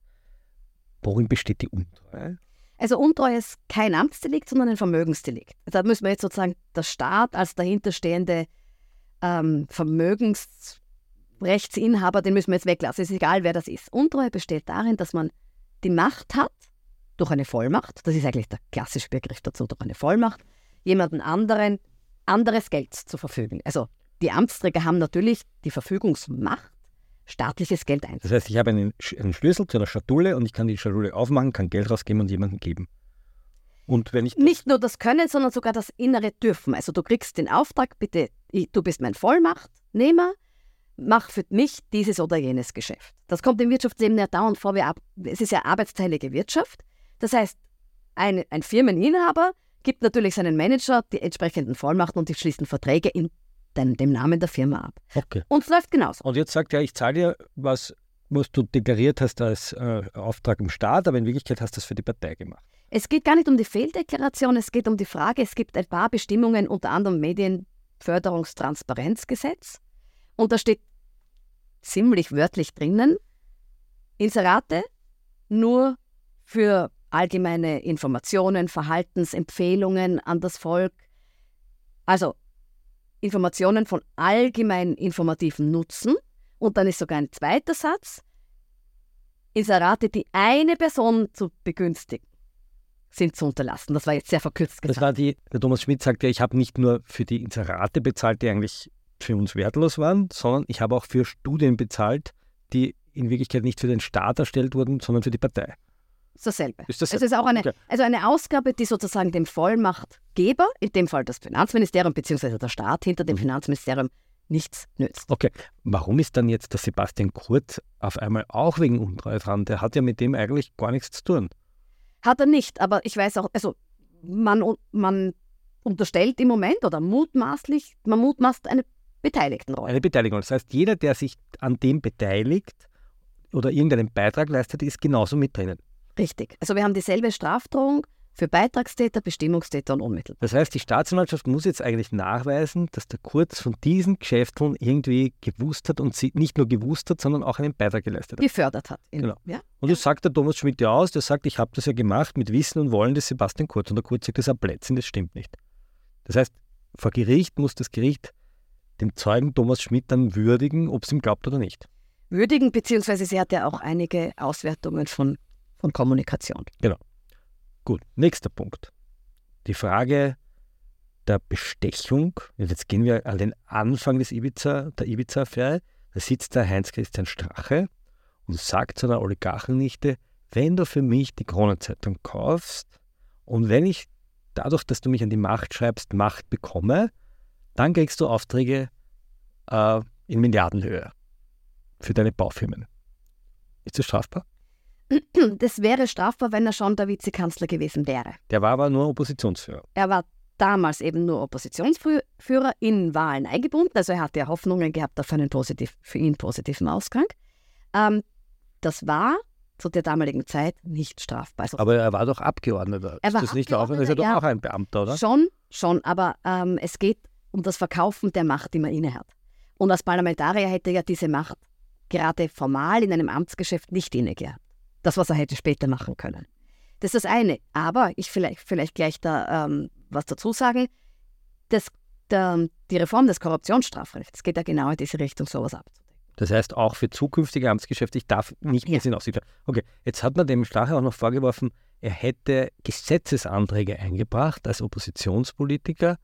Worin besteht die Untreue?
Also Untreue ist kein Amtsdelikt, sondern ein Vermögensdelikt. Also Da müssen wir jetzt sozusagen der Staat als dahinterstehende ähm, Vermögensrechtsinhaber, den müssen wir jetzt weglassen. Es ist egal, wer das ist. Untreue besteht darin, dass man die Macht hat, durch eine Vollmacht, das ist eigentlich der klassische Begriff dazu, durch eine Vollmacht, jemanden anderen anderes Geld zu verfügen. Also die Amtsträger haben natürlich die Verfügungsmacht, staatliches Geld einzusetzen.
Das heißt, ich habe einen, einen Schlüssel zu einer Schatulle und ich kann die Schatulle aufmachen, kann Geld rausgeben und jemandem geben. Und wenn ich
Nicht nur das Können, sondern sogar das innere Dürfen. Also du kriegst den Auftrag, bitte, ich- du bist mein Vollmachtnehmer, mach für mich dieses oder jenes Geschäft. Das kommt im Wirtschaftsleben ja dauernd vor. Wir, ab- es ist ja arbeitsteilige Wirtschaft. Das heißt, ein, ein Firmeninhaber gibt natürlich seinen Manager die entsprechenden Vollmachten und die schließen Verträge in dem, dem Namen der Firma ab.
okay.
Und es läuft genauso.
Und jetzt sagt er, ich zahle dir was, was du deklariert hast als äh, Auftrag im Staat, aber in Wirklichkeit hast du das für die Partei gemacht.
Es geht gar nicht um die Fehldeklaration, es geht um die Frage, es gibt ein paar Bestimmungen, unter anderem Medienförderungstransparenzgesetz. Und da steht ziemlich wörtlich drinnen, Inserate nur für allgemeine Informationen, Verhaltensempfehlungen an das Volk. Also Informationen von allgemein informativem Nutzen. Und dann ist sogar ein zweiter Satz, Inserate, die eine Person zu begünstigen sind zu unterlassen. Das war jetzt sehr verkürzt
Das
gesagt.
war die, der Thomas Schmidt sagt ja, ich habe nicht nur für die Inserate bezahlt, die eigentlich für uns wertlos waren, sondern ich habe auch für Studien bezahlt, die in Wirklichkeit nicht für den Staat erstellt wurden, sondern für die Partei.
Ist dasselbe.
Ist das-
es ist auch eine,
okay.
also eine Ausgabe, die sozusagen dem Vollmachtgeber, in dem Fall das Finanzministerium bzw. der Staat hinter
Mhm.
dem Finanzministerium, nichts nützt.
Okay, warum ist dann jetzt der Sebastian Kurz auf einmal auch wegen Untreue dran? Der hat ja mit dem eigentlich gar nichts zu tun.
Hat er nicht, aber ich weiß auch, also man, man unterstellt im Moment oder mutmaßlich, man mutmaßt eine Beteiligtenrolle.
Eine Beteiligung. Das heißt, jeder, der sich an dem beteiligt oder irgendeinen Beitrag leistet, ist genauso mit drinnen.
Richtig. Also wir haben dieselbe Strafdrohung für Beitragstäter, Bestimmungstäter und Unmittelbar.
Das heißt, die Staatsanwaltschaft muss jetzt eigentlich nachweisen, dass der Kurz von diesen Geschäften irgendwie gewusst hat und sie nicht nur gewusst hat, sondern auch einen Beitrag geleistet hat.
gefördert hat.
Genau.
ja?
Und das sagt der Thomas Schmidt ja aus, der sagt, ich habe das ja gemacht mit Wissen und Wollen des Sebastian Kurz. Und der Kurz sagt, das ist ein Blödsinn, das stimmt nicht. Das heißt, vor Gericht muss das Gericht dem Zeugen Thomas Schmidt dann würdigen, ob es ihm glaubt oder nicht.
Würdigen, beziehungsweise sie hat ja auch einige Auswertungen von, von Kommunikation.
Gut, nächster Punkt. Die Frage der Bestechung. Jetzt gehen wir an den Anfang des Ibiza, der Ibiza-Affäre. Da sitzt der Heinz-Christian Strache und sagt zu einer Oligarchennichte, wenn du für mich die Kronenzeitung kaufst und wenn ich dadurch, dass du mich an die Macht schreibst, Macht bekomme, dann kriegst du Aufträge äh, in Milliardenhöhe für deine Baufirmen. Ist das strafbar?
Das wäre strafbar, wenn er schon der Vizekanzler gewesen wäre.
Der war aber nur Oppositionsführer.
Er war damals eben nur Oppositionsführer in Wahlen eingebunden. Also er hatte ja Hoffnungen gehabt auf einen positiv, für ihn positiven Ausgang. Ähm, das war zu der damaligen Zeit nicht strafbar. Also
aber er war doch Abgeordneter.
Er war
ist das nicht Abgeordneter, ist er doch
ja,
auch ein Beamter, oder?
Schon, schon, aber ähm, es geht um das Verkaufen der Macht, die man innehat. Und als Parlamentarier hätte er ja diese Macht gerade formal in einem Amtsgeschäft nicht inne gehabt. Das, was er hätte später machen können. Das ist das eine. Aber ich vielleicht, vielleicht gleich da ähm, was dazu sagen. Das, der, die Reform des Korruptionsstrafrechts geht ja genau in diese Richtung, sowas abzudecken.
Das heißt, auch für zukünftige Amtsgeschäfte, ich darf nicht mehr ja. in Aussicht Okay, jetzt hat man dem Strache auch noch vorgeworfen, er hätte Gesetzesanträge eingebracht als Oppositionspolitiker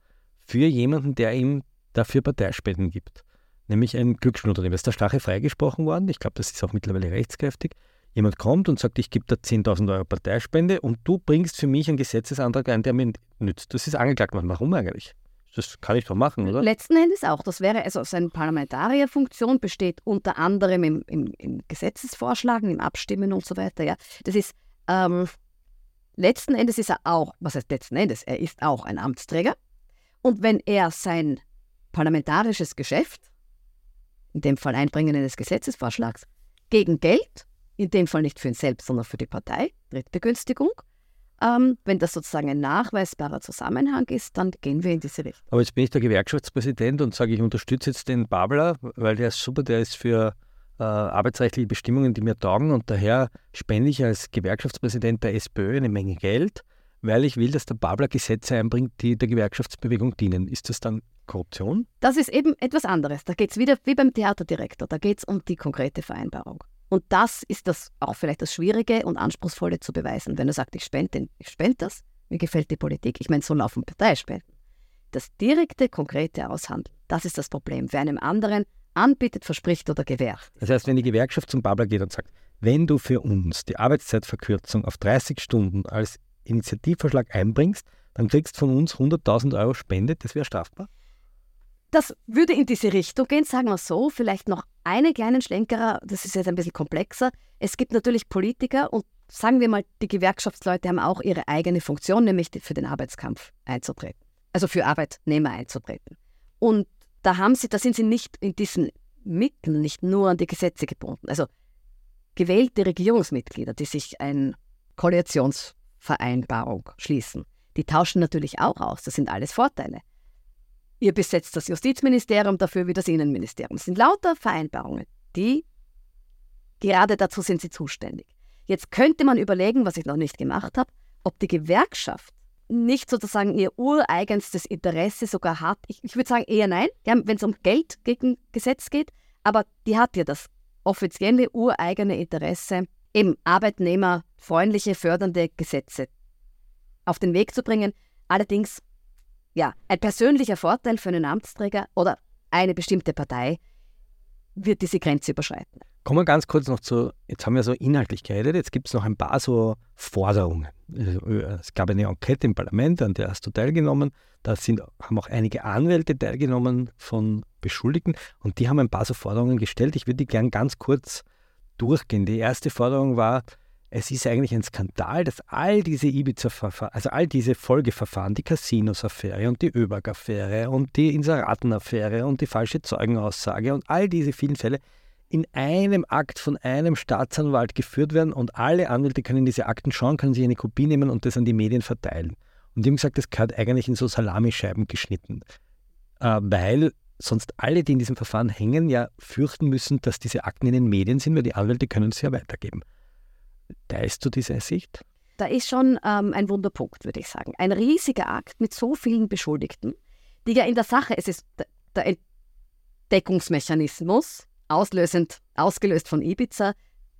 für jemanden, der ihm dafür Parteispenden gibt. Nämlich ein Glücksspielunternehmen. Ist der Strache freigesprochen worden? Ich glaube, das ist auch mittlerweile rechtskräftig. Jemand kommt und sagt, ich gebe da 10.000 Euro Parteispende und du bringst für mich einen Gesetzesantrag ein, der mir nützt. Das ist angeklagt worden. Warum eigentlich? Das kann ich doch machen, oder?
Letzten Endes auch. Das wäre also seine Parlamentarierfunktion besteht unter anderem im, im, im, Gesetzesvorschlagen, im Abstimmen und so weiter. Ja, das ist ähm, letzten Endes ist er auch, was heißt letzten Endes? Er ist auch ein Amtsträger. Und wenn er sein parlamentarisches Geschäft, in dem Fall Einbringen eines Gesetzesvorschlags, gegen Geld, in dem Fall nicht für ihn selbst, sondern für die Partei, Drittbegünstigung, ähm, wenn das sozusagen ein nachweisbarer Zusammenhang ist, dann gehen wir in diese Richtung.
Aber jetzt bin ich der Gewerkschaftspräsident und sage, ich unterstütze jetzt den Babler, weil der ist super, der ist für äh, arbeitsrechtliche Bestimmungen, die mir taugen und daher spende ich als Gewerkschaftspräsident der SPÖ eine Menge Geld, weil ich will, dass der Babler Gesetze einbringt, die der Gewerkschaftsbewegung dienen. Ist das dann Korruption?
Das ist eben etwas anderes. Da geht es wieder wie beim Theaterdirektor, da geht es um die konkrete Vereinbarung. Und das ist das auch vielleicht das Schwierige und Anspruchsvolle zu beweisen. Wenn er sagt, ich spende, ich spende das, mir gefällt die Politik, ich meine, so laufen Parteispenden. Das direkte, konkrete Aushandeln, das ist das Problem. Wer einem anderen anbietet, verspricht oder gewährt.
Das heißt, wenn die Gewerkschaft zum Babler geht und sagt, wenn du für uns die Arbeitszeitverkürzung auf 30 Stunden als Initiativvorschlag einbringst, dann kriegst du von uns 100.000 Euro Spende, das wäre strafbar?
Das würde in diese Richtung gehen, sagen wir so. Vielleicht noch einen kleinen Schlenkerer, das ist jetzt ein bisschen komplexer. Es gibt natürlich Politiker und sagen wir mal, die Gewerkschaftsleute haben auch ihre eigene Funktion, nämlich für den Arbeitskampf einzutreten. Also für Arbeitnehmer einzutreten. Und da haben sie, da sind sie nicht in diesen Mitteln nicht nur an die Gesetze gebunden. Also gewählte Regierungsmitglieder, die sich eine Koalitionsvereinbarung schließen, die tauschen natürlich auch aus. Das sind alles Vorteile. Ihr besetzt das Justizministerium dafür wie das Innenministerium. Es sind lauter Vereinbarungen, die gerade dazu sind sie zuständig. Jetzt könnte man überlegen, was ich noch nicht gemacht habe, ob die Gewerkschaft nicht sozusagen ihr ureigenstes Interesse sogar hat. Ich, ich würde sagen eher nein, wenn es um Geld gegen Gesetz geht, aber die hat ja das offizielle ureigene Interesse, eben arbeitnehmerfreundliche, fördernde Gesetze auf den Weg zu bringen. Allerdings ja, ein persönlicher Vorteil für einen Amtsträger oder eine bestimmte Partei wird diese Grenze überschreiten.
Kommen wir ganz kurz noch zu, jetzt haben wir so inhaltlich geredet, jetzt gibt es noch ein paar so Forderungen. Äh, es gab eine Enquete im Parlament, an der hast du teilgenommen. Da sind, haben auch einige Anwälte teilgenommen von Beschuldigten und die haben ein paar so Forderungen gestellt. Ich würde die gern ganz kurz durchgehen. Die erste Forderung war, es ist eigentlich ein Skandal, dass all diese Ibiza-Verfahren, also all diese Folgeverfahren, die Casinos-Affäre und die ÖBAG-Affäre und die Inseraten-Affäre und die falsche Zeugenaussage und all diese vielen Fälle in einem Akt von einem Staatsanwalt geführt werden und alle Anwälte können diese Akten schauen, können sich eine Kopie nehmen und das an die Medien verteilen. Und die haben gesagt, das gehört eigentlich in so Salamischeiben geschnitten, äh, weil sonst alle, die in diesem Verfahren hängen, ja fürchten müssen, dass diese Akten in den Medien sind, weil die Anwälte können es ja weitergeben. Teilst du diese Sicht?
Da ist schon ähm, ein Wunderpunkt, würde ich sagen. Ein riesiger Akt mit so vielen Beschuldigten, die ja in der Sache, es ist der Entdeckungsmechanismus, auslösend, ausgelöst von Ibiza,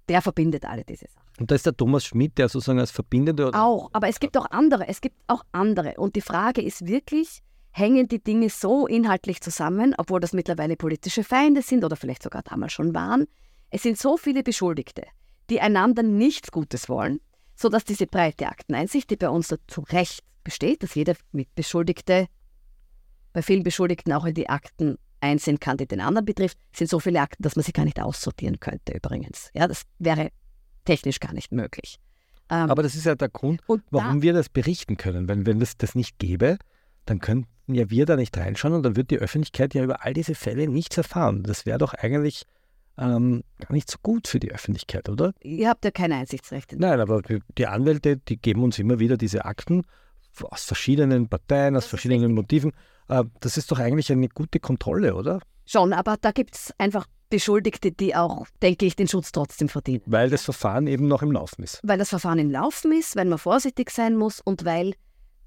der verbindet alle diese Sachen.
Und da ist der Thomas Schmidt, der sozusagen als Verbindender.
Auch, aber es gibt auch andere, es gibt auch andere. Und die Frage ist wirklich, hängen die Dinge so inhaltlich zusammen, obwohl das mittlerweile politische Feinde sind oder vielleicht sogar damals schon waren. Es sind so viele Beschuldigte die einander nichts Gutes wollen, sodass diese breite Akteneinsicht, die bei uns zu Recht besteht, dass jeder Mitbeschuldigte bei vielen Beschuldigten auch in die Akten einsehen kann, die den anderen betrifft, sind so viele Akten, dass man sie gar nicht aussortieren könnte übrigens. Ja, das wäre technisch gar nicht möglich.
Ähm, Aber das ist ja der Grund, warum da, wir das berichten können. Wenn, wenn es das nicht gäbe, dann könnten ja wir da nicht reinschauen und dann wird die Öffentlichkeit ja über all diese Fälle nichts erfahren. Das wäre doch eigentlich ähm, gar nicht so gut für die Öffentlichkeit, oder?
Ihr habt ja keine Einsichtsrechte.
Nein, aber die Anwälte, die geben uns immer wieder diese Akten aus verschiedenen Parteien, aus verschiedenen Motiven. Äh, das ist doch eigentlich eine gute Kontrolle, oder?
Schon, aber da gibt es einfach Beschuldigte, die auch, denke ich, den Schutz trotzdem verdienen.
Weil das Verfahren eben noch im Laufen ist.
Weil das Verfahren im Laufen ist, weil man vorsichtig sein muss und weil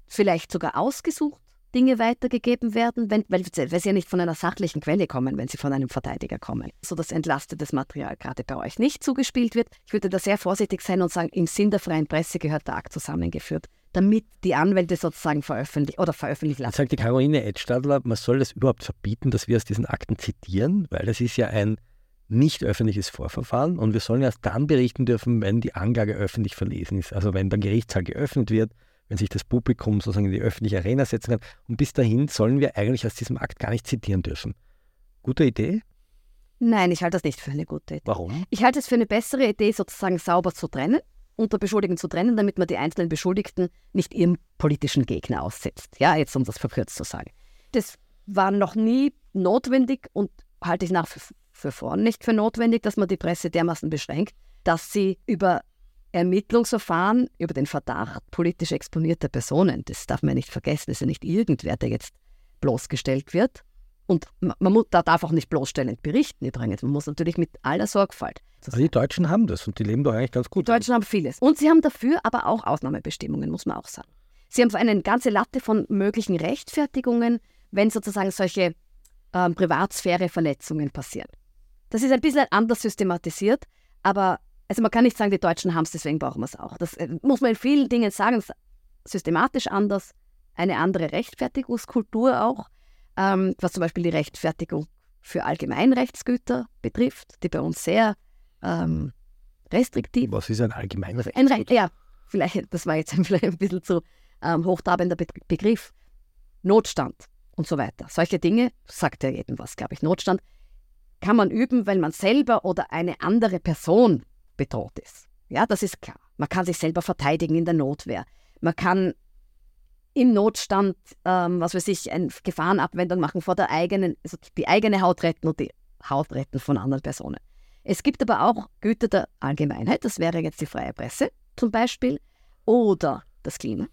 vielleicht sogar ausgesucht Dinge weitergegeben werden, wenn, weil, weil, sie ja nicht von einer sachlichen Quelle kommen, wenn sie von einem Verteidiger kommen. So dass entlastetes Material gerade bei euch nicht zugespielt wird. Ich würde da sehr vorsichtig sein und sagen, im Sinn der freien Presse gehört der Akt zusammengeführt damit die Anwälte sozusagen veröffentlichen oder veröffentlichen lassen.
Sagt die Caroline Edstadler, man soll das überhaupt verbieten, dass wir aus diesen Akten zitieren, weil das ist ja ein nicht öffentliches Vorverfahren und wir sollen erst dann berichten dürfen, wenn die Anklage öffentlich verlesen ist. Also wenn der Gerichtssaal geöffnet wird, wenn sich das Publikum sozusagen in die öffentliche Arena setzen kann. Und bis dahin sollen wir eigentlich aus diesem Akt gar nicht zitieren dürfen. Gute Idee?
Nein, ich halte das nicht für eine gute Idee.
Warum?
Ich halte es für eine bessere Idee, sozusagen sauber zu trennen unter Beschuldigten zu trennen, damit man die einzelnen Beschuldigten nicht ihrem politischen Gegner aussetzt. Ja, jetzt um das verkürzt zu sagen. Das war noch nie notwendig und halte ich nach für vor nicht für notwendig, dass man die Presse dermaßen beschränkt, dass sie über Ermittlungsverfahren, über den Verdacht politisch exponierter Personen, das darf man nicht vergessen, das ist ja nicht irgendwer, der jetzt bloßgestellt wird, und man, man darf auch nicht bloßstellend berichten übrigens. Man muss natürlich mit aller Sorgfalt.
Also die Deutschen haben das und die leben doch eigentlich ganz gut.
Die Deutschen haben vieles. Und sie haben dafür aber auch Ausnahmebestimmungen, muss man auch sagen. Sie haben eine ganze Latte von möglichen Rechtfertigungen, wenn sozusagen solche ähm, Privatsphäre-Verletzungen passieren. Das ist ein bisschen anders systematisiert, aber also man kann nicht sagen, die Deutschen haben es, deswegen brauchen wir es auch. Das äh, muss man in vielen Dingen sagen, systematisch anders, eine andere Rechtfertigungskultur auch ähm, was zum Beispiel die Rechtfertigung für Allgemeinrechtsgüter betrifft, die bei uns sehr ähm, restriktiv.
Was ist ein Allgemeinrechtsgut?
Ein Re ja, vielleicht, das war jetzt vielleicht ein bisschen zu ähm, hochtrabender Be Begriff. Notstand und so weiter. Solche Dinge, sagt ja jedem was, glaube ich. Notstand kann man üben, weil man selber oder eine andere Person bedroht ist. Ja, das ist klar. Man kann sich selber verteidigen in der Notwehr. Man kann im Notstand, ähm, was weiß ich, eine Gefahrenabwendung machen vor der eigenen, also die eigene Haut retten und die Haut retten von anderen Personen. Es gibt aber auch Güter der Allgemeinheit, das wäre jetzt die freie Presse zum Beispiel, oder das Klima,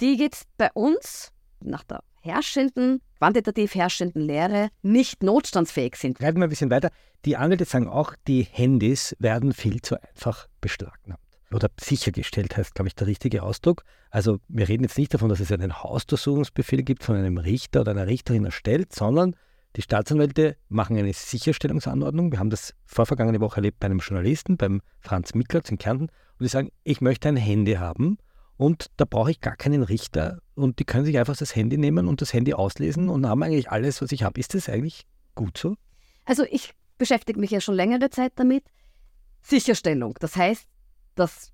die jetzt bei uns nach der herrschenden, quantitativ herrschenden Lehre nicht notstandsfähig sind.
Reiten wir ein bisschen weiter. Die Anwälte sagen auch, die Handys werden viel zu einfach beschlagnahmt oder sichergestellt heißt, glaube ich, der richtige Ausdruck. Also wir reden jetzt nicht davon, dass es einen Hausdurchsuchungsbefehl gibt von einem Richter oder einer Richterin erstellt, sondern die Staatsanwälte machen eine Sicherstellungsanordnung. Wir haben das vorvergangene Woche erlebt bei einem Journalisten, beim Franz Miklatz in Kärnten, und die sagen, ich möchte ein Handy haben und da brauche ich gar keinen Richter und die können sich einfach das Handy nehmen und das Handy auslesen und haben eigentlich alles, was ich habe. Ist das eigentlich gut so?
Also ich beschäftige mich ja schon längere Zeit damit. Sicherstellung, das heißt, das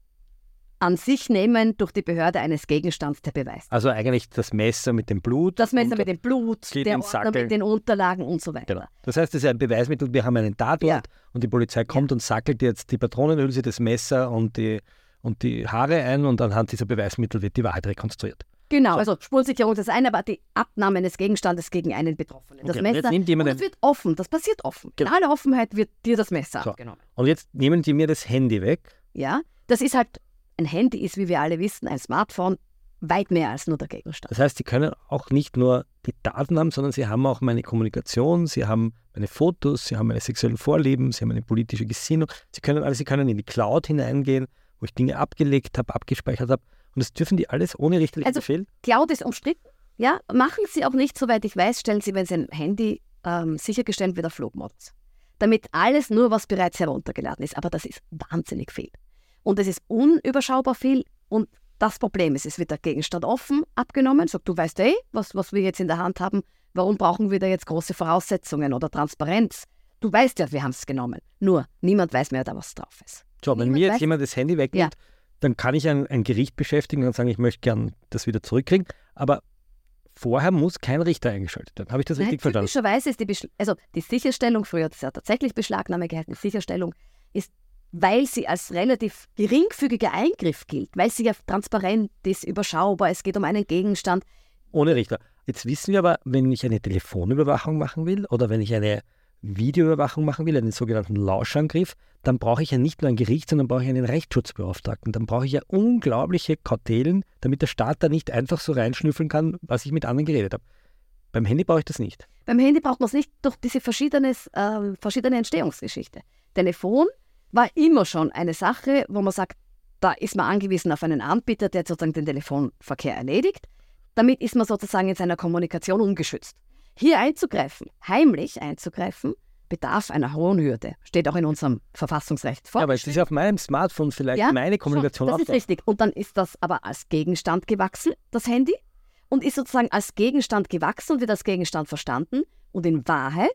an sich nehmen durch die Behörde eines Gegenstands der Beweis.
Also eigentlich das Messer mit dem Blut.
Das Messer mit dem Blut, der Ordner mit den Unterlagen und so weiter. Genau.
Das heißt, es ist ein Beweismittel, wir haben einen Tatort ja. und die Polizei kommt ja. und sackelt jetzt die Patronenhülse, das Messer und die, und die Haare ein und anhand dieser Beweismittel wird die Wahrheit rekonstruiert.
Genau, so. also Spurensicherung ist das eine, aber die Abnahme eines Gegenstandes gegen einen Betroffenen. Das
okay. Messer, und
das wird offen, das passiert offen. Genau. In aller Offenheit wird dir das Messer so. abgenommen.
Und jetzt nehmen die mir das Handy weg.
Ja, das ist halt, ein Handy ist, wie wir alle wissen, ein Smartphone, weit mehr als nur der Gegenstand.
Das heißt, Sie können auch nicht nur die Daten haben, sondern Sie haben auch meine Kommunikation, Sie haben meine Fotos, Sie haben meine sexuellen Vorlieben, Sie haben meine politische Gesinnung. Sie können alles, Sie können in die Cloud hineingehen, wo ich Dinge abgelegt habe, abgespeichert habe. Und das dürfen die alles ohne richterlichen
also,
Befehl?
Cloud ist umstritten. Ja, machen Sie auch nicht, soweit ich weiß, stellen Sie, wenn Sie ein Handy ähm, sichergestellt wird, auf Flugmodus. Damit alles nur, was bereits heruntergeladen ist. Aber das ist wahnsinnig viel. Und es ist unüberschaubar viel. Und das Problem ist, es wird der Gegenstand offen abgenommen. Sagt, du weißt eh, was, was wir jetzt in der Hand haben. Warum brauchen wir da jetzt große Voraussetzungen oder Transparenz? Du weißt ja, wir haben es genommen. Nur, niemand weiß mehr, da was drauf ist.
So, wenn mir jetzt weiß, jemand das Handy wegnimmt, ja. dann kann ich ein, ein Gericht beschäftigen und sagen, ich möchte gern das wieder zurückkriegen. Aber vorher muss kein Richter eingeschaltet werden. Habe ich das
Nein,
richtig verstanden?
typischerweise ist die, Beschl also die Sicherstellung, früher hat es ja tatsächlich Beschlagnahme gehalten, die Sicherstellung ist, weil sie als relativ geringfügiger Eingriff gilt, weil sie ja transparent ist, überschaubar, es geht um einen Gegenstand.
Ohne Richter. Jetzt wissen wir aber, wenn ich eine Telefonüberwachung machen will oder wenn ich eine Videoüberwachung machen will, einen sogenannten Lauschangriff, dann brauche ich ja nicht nur ein Gericht, sondern brauche ich einen Rechtsschutzbeauftragten. Dann brauche ich ja unglaubliche Kautelen, damit der Staat da nicht einfach so reinschnüffeln kann, was ich mit anderen geredet habe. Beim Handy brauche ich das nicht.
Beim Handy braucht man es nicht durch diese äh, verschiedene Entstehungsgeschichte. Telefon war immer schon eine Sache, wo man sagt, da ist man angewiesen auf einen Anbieter, der sozusagen den Telefonverkehr erledigt. Damit ist man sozusagen in seiner Kommunikation ungeschützt. Hier einzugreifen, heimlich einzugreifen, bedarf einer hohen Hürde. Steht auch in unserem Verfassungsrecht vor.
Ja, aber es ist auf meinem Smartphone vielleicht
Ja,
meine Kommunikation
das
auch
ist
da.
richtig. Und dann ist das aber als Gegenstand gewachsen, das Handy, und ist sozusagen als Gegenstand gewachsen und wird als Gegenstand verstanden. Und in Wahrheit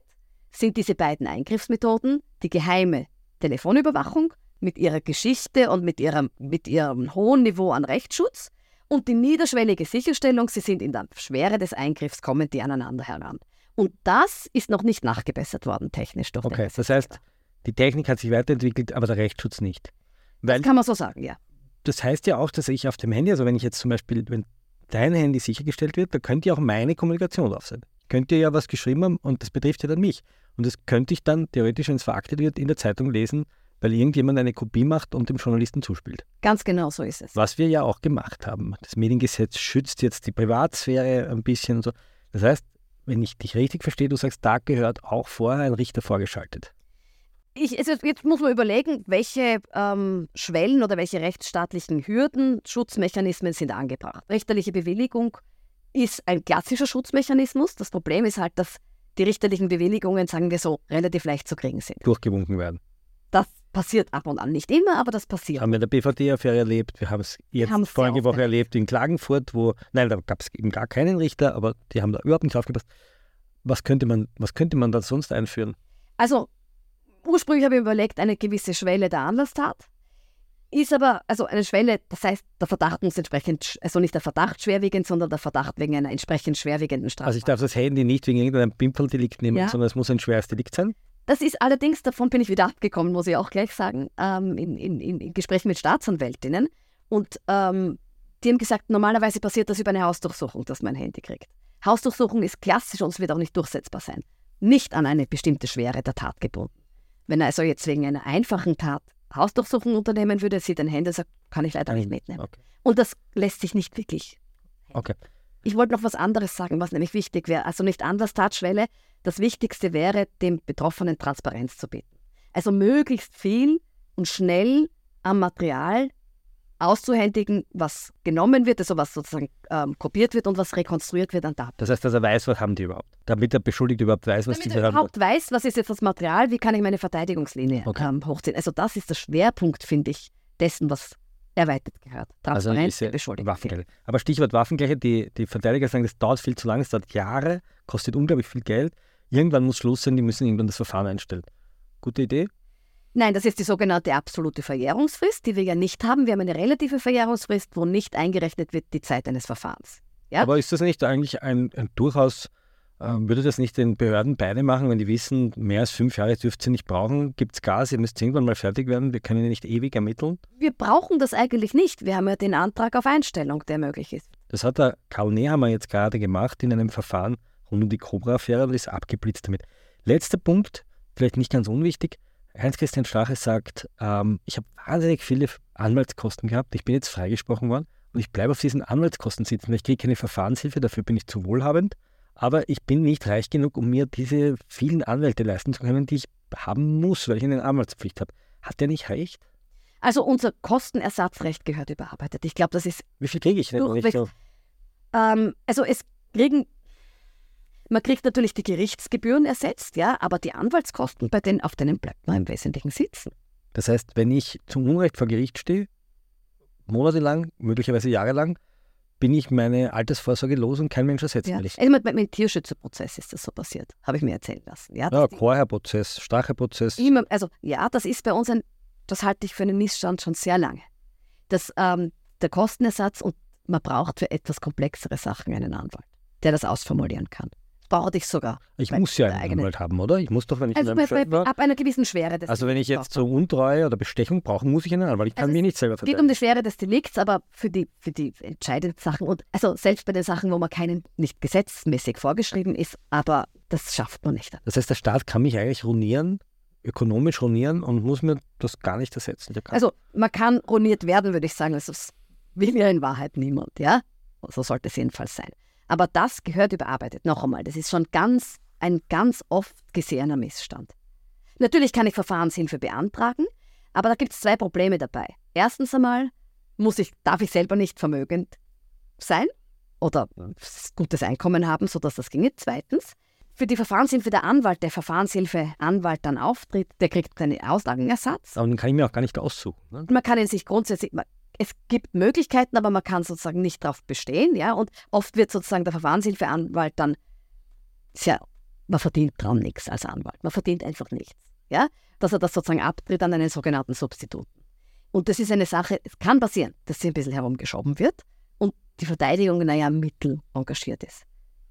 sind diese beiden Eingriffsmethoden die geheime Telefonüberwachung mit ihrer Geschichte und mit ihrem, mit ihrem hohen Niveau an Rechtsschutz und die niederschwellige Sicherstellung, sie sind in der Schwere des Eingriffs, kommen die aneinander heran. Und das ist noch nicht nachgebessert worden, technisch durch
Okay, das heißt, die Technik hat sich weiterentwickelt, aber der Rechtsschutz nicht. Weil
Das kann man so sagen, ja.
das heißt ja auch, dass ich auf dem Handy, also wenn ich jetzt zum Beispiel, wenn dein Handy sichergestellt wird, da könnte ja auch meine Kommunikation drauf sein. Könnte ja was geschrieben haben und das betrifft ja dann mich. Und das könnte ich dann theoretisch, wenn es veraktet wird, in der Zeitung lesen, weil irgendjemand eine Kopie macht und dem Journalisten zuspielt.
Ganz genau so ist es.
Was wir ja auch gemacht haben. Das Mediengesetz schützt jetzt die Privatsphäre ein bisschen und so. Das heißt, wenn ich dich richtig verstehe, du sagst, da gehört auch vorher ein Richter vorgeschaltet.
Ich, also jetzt muss man überlegen, welche ähm, Schwellen oder welche rechtsstaatlichen Hürden, Schutzmechanismen sind angebracht. Richterliche Bewilligung ist ein klassischer Schutzmechanismus. Das Problem ist halt, dass die richterlichen Bewilligungen, sagen wir so, relativ leicht zu kriegen sind.
Durchgewunken werden.
Passiert ab und an. Nicht immer, aber das passiert.
Haben wir in der BVD-Affäre erlebt. Wir haben es jetzt
haben es sehr
vorige Woche erlebt in Klagenfurt, wo, nein, da gab es eben gar keinen Richter, aber die haben da überhaupt nicht aufgepasst. Was könnte man, was könnte man da sonst einführen?
Also ursprünglich habe ich überlegt, eine gewisse Schwelle der Anlasstat. Ist aber, also eine Schwelle, das heißt, der Verdacht muss entsprechend, also nicht der Verdacht schwerwiegend, sondern der Verdacht wegen einer entsprechend schwerwiegenden Straftat.
Also ich darf das Handy nicht wegen irgendeinem Pimpeldelikt nehmen,
Ja.
sondern es muss ein schweres Delikt sein.
Das ist allerdings, davon bin ich wieder abgekommen, muss ich auch gleich sagen, ähm, in, in, in, Gesprächen mit Staatsanwältinnen. Und ähm, die haben gesagt, normalerweise passiert das über eine Hausdurchsuchung, dass man ein Handy kriegt. Hausdurchsuchung ist klassisch und es wird auch nicht durchsetzbar sein. Nicht an eine bestimmte Schwere der Tat gebunden. Wenn er also jetzt wegen einer einfachen Tat Hausdurchsuchung unternehmen würde, sieht ein Handy und sagt, kann ich leider nicht mitnehmen.
Okay.
Und das lässt sich nicht wirklich
okay.
ich wollte noch was anderes sagen, was nämlich wichtig wäre. Also nicht Anlasstatschwelle. Das Wichtigste wäre, dem Betroffenen Transparenz zu bieten. Also möglichst viel und schnell am Material auszuhändigen, was genommen wird, also was sozusagen ähm, kopiert wird und was rekonstruiert wird an Daten.
Das heißt, dass er weiß, was haben die überhaupt. Damit der Beschuldigte überhaupt weiß, was
Damit
die
er
haben.
überhaupt weiß, was ist jetzt das Material, wie kann ich meine Verteidigungslinie
Okay.
ähm, hochziehen. Also das ist der Schwerpunkt, finde ich, dessen, was erweitert gehört.
Also
Transparenz der Beschuldigten.
Waffengleiche. Aber Stichwort Waffengleiche, die, die Verteidiger sagen, das dauert viel zu lange, es dauert Jahre, kostet unglaublich viel Geld. Irgendwann muss Schluss sein, die müssen irgendwann das Verfahren einstellen. Gute Idee?
Nein, das ist die sogenannte absolute Verjährungsfrist, die wir ja nicht haben. Wir haben eine relative Verjährungsfrist, wo nicht eingerechnet wird die Zeit eines Verfahrens. Ja?
Aber ist das nicht eigentlich ein, ein durchaus, ähm, würde das nicht den Behörden beide machen, wenn die wissen, mehr als fünf Jahre dürft ihr nicht brauchen, gibt es Gas, ihr müsst irgendwann mal fertig werden, wir können ja nicht ewig ermitteln?
Wir brauchen das eigentlich nicht. Wir haben ja den Antrag auf Einstellung, der möglich ist.
Das hat der Karl Nehammer jetzt gerade gemacht in einem Verfahren rund um die Cobra-Affäre und ist abgeblitzt damit. Letzter Punkt, vielleicht nicht ganz unwichtig. Heinz-Christian Strache sagt, ähm, ich habe wahnsinnig viele Anwaltskosten gehabt, ich bin jetzt freigesprochen worden und ich bleibe auf diesen Anwaltskosten sitzen. weil Ich kriege keine Verfahrenshilfe, dafür bin ich zu wohlhabend, aber ich bin nicht reich genug, um mir diese vielen Anwälte leisten zu können, die ich haben muss, weil ich eine Anwaltspflicht habe. Hat der nicht recht?
Also unser Kostenersatzrecht gehört überarbeitet. Ich glaube, das ist,
Wie viel kriege ich denn?
ähm, also es kriegen, man kriegt natürlich die Gerichtsgebühren ersetzt, ja, aber die Anwaltskosten, bei denen, auf denen bleibt man im Wesentlichen sitzen.
Das heißt, wenn ich zum Unrecht vor Gericht stehe, monatelang, möglicherweise jahrelang, bin ich meine Altersvorsorge los und kein Mensch ersetzt
Ja.
mich.
Also mit, mit dem Tierschützerprozess ist das so passiert, habe ich mir erzählen lassen. Ja,
Ja, Chorherrprozess, Stracheprozess.
Also ja, das ist bei uns ein, das halte ich für einen Missstand schon sehr lange. Das, ähm, der Kostenersatz und man braucht für etwas komplexere Sachen einen Anwalt. der das ausformulieren kann. Brauche ich sogar.
Ich muss ja einen
eigene-
Anwalt haben, oder? Ich muss doch, wenn ich
Also bei, bei,
war,
ab einer gewissen Schwere des
Also wenn ich jetzt so. Untreue oder Bestechung brauche, muss ich einen Anwalt. Ich kann
Also es
nicht selber
Es geht
verteidigen.
um die Schwere des Delikts, aber für die, für die entscheidenden Sachen und also selbst bei den Sachen, wo man keinen nicht gesetzmäßig vorgeschrieben ist, aber das schafft man nicht.
Das heißt, der Staat kann mich eigentlich ruinieren, ökonomisch ruinieren und muss mir das gar nicht ersetzen.
Also man kann ruiniert werden, würde ich sagen. Also das will ja in Wahrheit niemand, ja? So sollte es jedenfalls sein. Aber das gehört überarbeitet. Noch einmal, das ist schon ganz, ein ganz oft gesehener Missstand. Natürlich kann ich Verfahrenshilfe beantragen, aber da gibt es zwei Probleme dabei. Erstens einmal muss ich, darf ich selber nicht vermögend sein oder gutes Einkommen haben, sodass das ginge. Zweitens, für die Verfahrenshilfe der Anwalt, der Verfahrenshilfe-Anwalt dann auftritt, der kriegt keinen Auslagenersatz.
Aber den kann ich mir auch gar nicht aussuchen. Ne?
Man kann ihn sich grundsätzlich, es gibt Möglichkeiten, aber man kann sozusagen nicht darauf bestehen, ja. Und oft wird sozusagen der Verfahrenshilfeanwalt dann, ist ja, man verdient dran nichts als Anwalt. Man verdient einfach nichts, ja. Dass er das sozusagen abtritt an einen sogenannten Substituten. Und das ist eine Sache, es kann passieren, dass sie ein bisschen herumgeschoben wird und die Verteidigung, naja, mittel engagiert ist.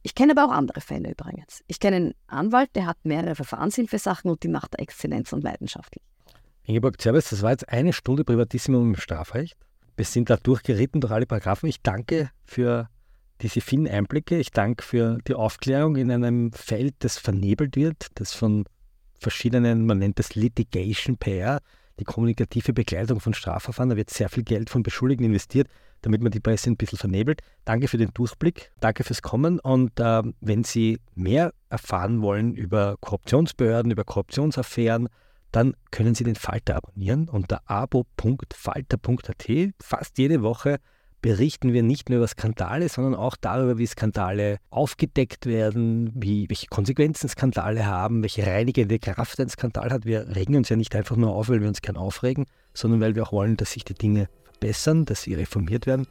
Ich kenne aber auch andere Fälle übrigens. Ich kenne einen Anwalt, der hat mehrere Verfahrenshilfesachen und die macht er exzellenz und leidenschaftlich.
Ingeborg Zerbes, das war jetzt eine Stunde Privatissimum im Strafrecht. Wir sind da durchgeritten durch alle Paragraphen. Ich danke für diese vielen Einblicke. Ich danke für die Aufklärung in einem Feld, das vernebelt wird, das von verschiedenen, man nennt das Litigation PR, die kommunikative Begleitung von Strafverfahren. Da wird sehr viel Geld von Beschuldigten investiert, damit man die Presse ein bisschen vernebelt. Danke für den Durchblick, danke fürs Kommen. Und äh, wenn Sie mehr erfahren wollen über Korruptionsbehörden, über Korruptionsaffären, dann können Sie den Falter abonnieren unter abo.falter.at. Fast jede Woche berichten wir nicht nur über Skandale, sondern auch darüber, wie Skandale aufgedeckt werden, wie, welche Konsequenzen Skandale haben, welche reinigende Kraft ein Skandal hat. Wir regen uns ja nicht einfach nur auf, weil wir uns gern aufregen, sondern weil wir auch wollen, dass sich die Dinge verbessern, dass sie reformiert werden.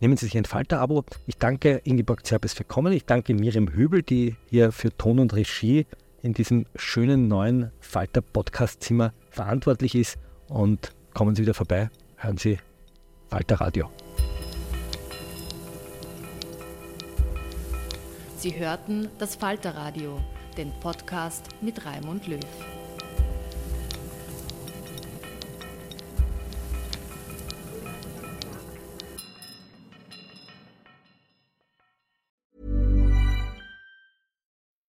Nehmen Sie sich ein Falter-Abo. Ich danke Ingeborg Zerbes für Kommen. Ich danke Miriam Hübel, die hier für Ton und Regie in diesem schönen neuen Falter-Podcast-Zimmer verantwortlich ist. Und kommen Sie wieder vorbei, hören Sie Falter Radio.
Sie hörten das Falterradio, den Podcast mit Raimund Löw.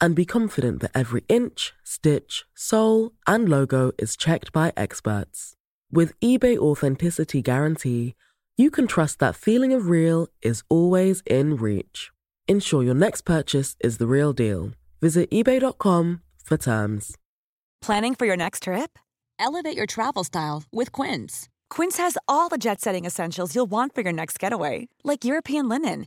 and be confident that every inch, stitch, sole, and logo is checked by experts. With eBay Authenticity Guarantee, you can trust that feeling of real is always in reach. Ensure your next purchase is the real deal. Visit eBay.com for terms.
Planning for your next trip? Elevate your travel style with Quince. Quince has all the jet setting essentials you'll want for your next getaway, like European linen,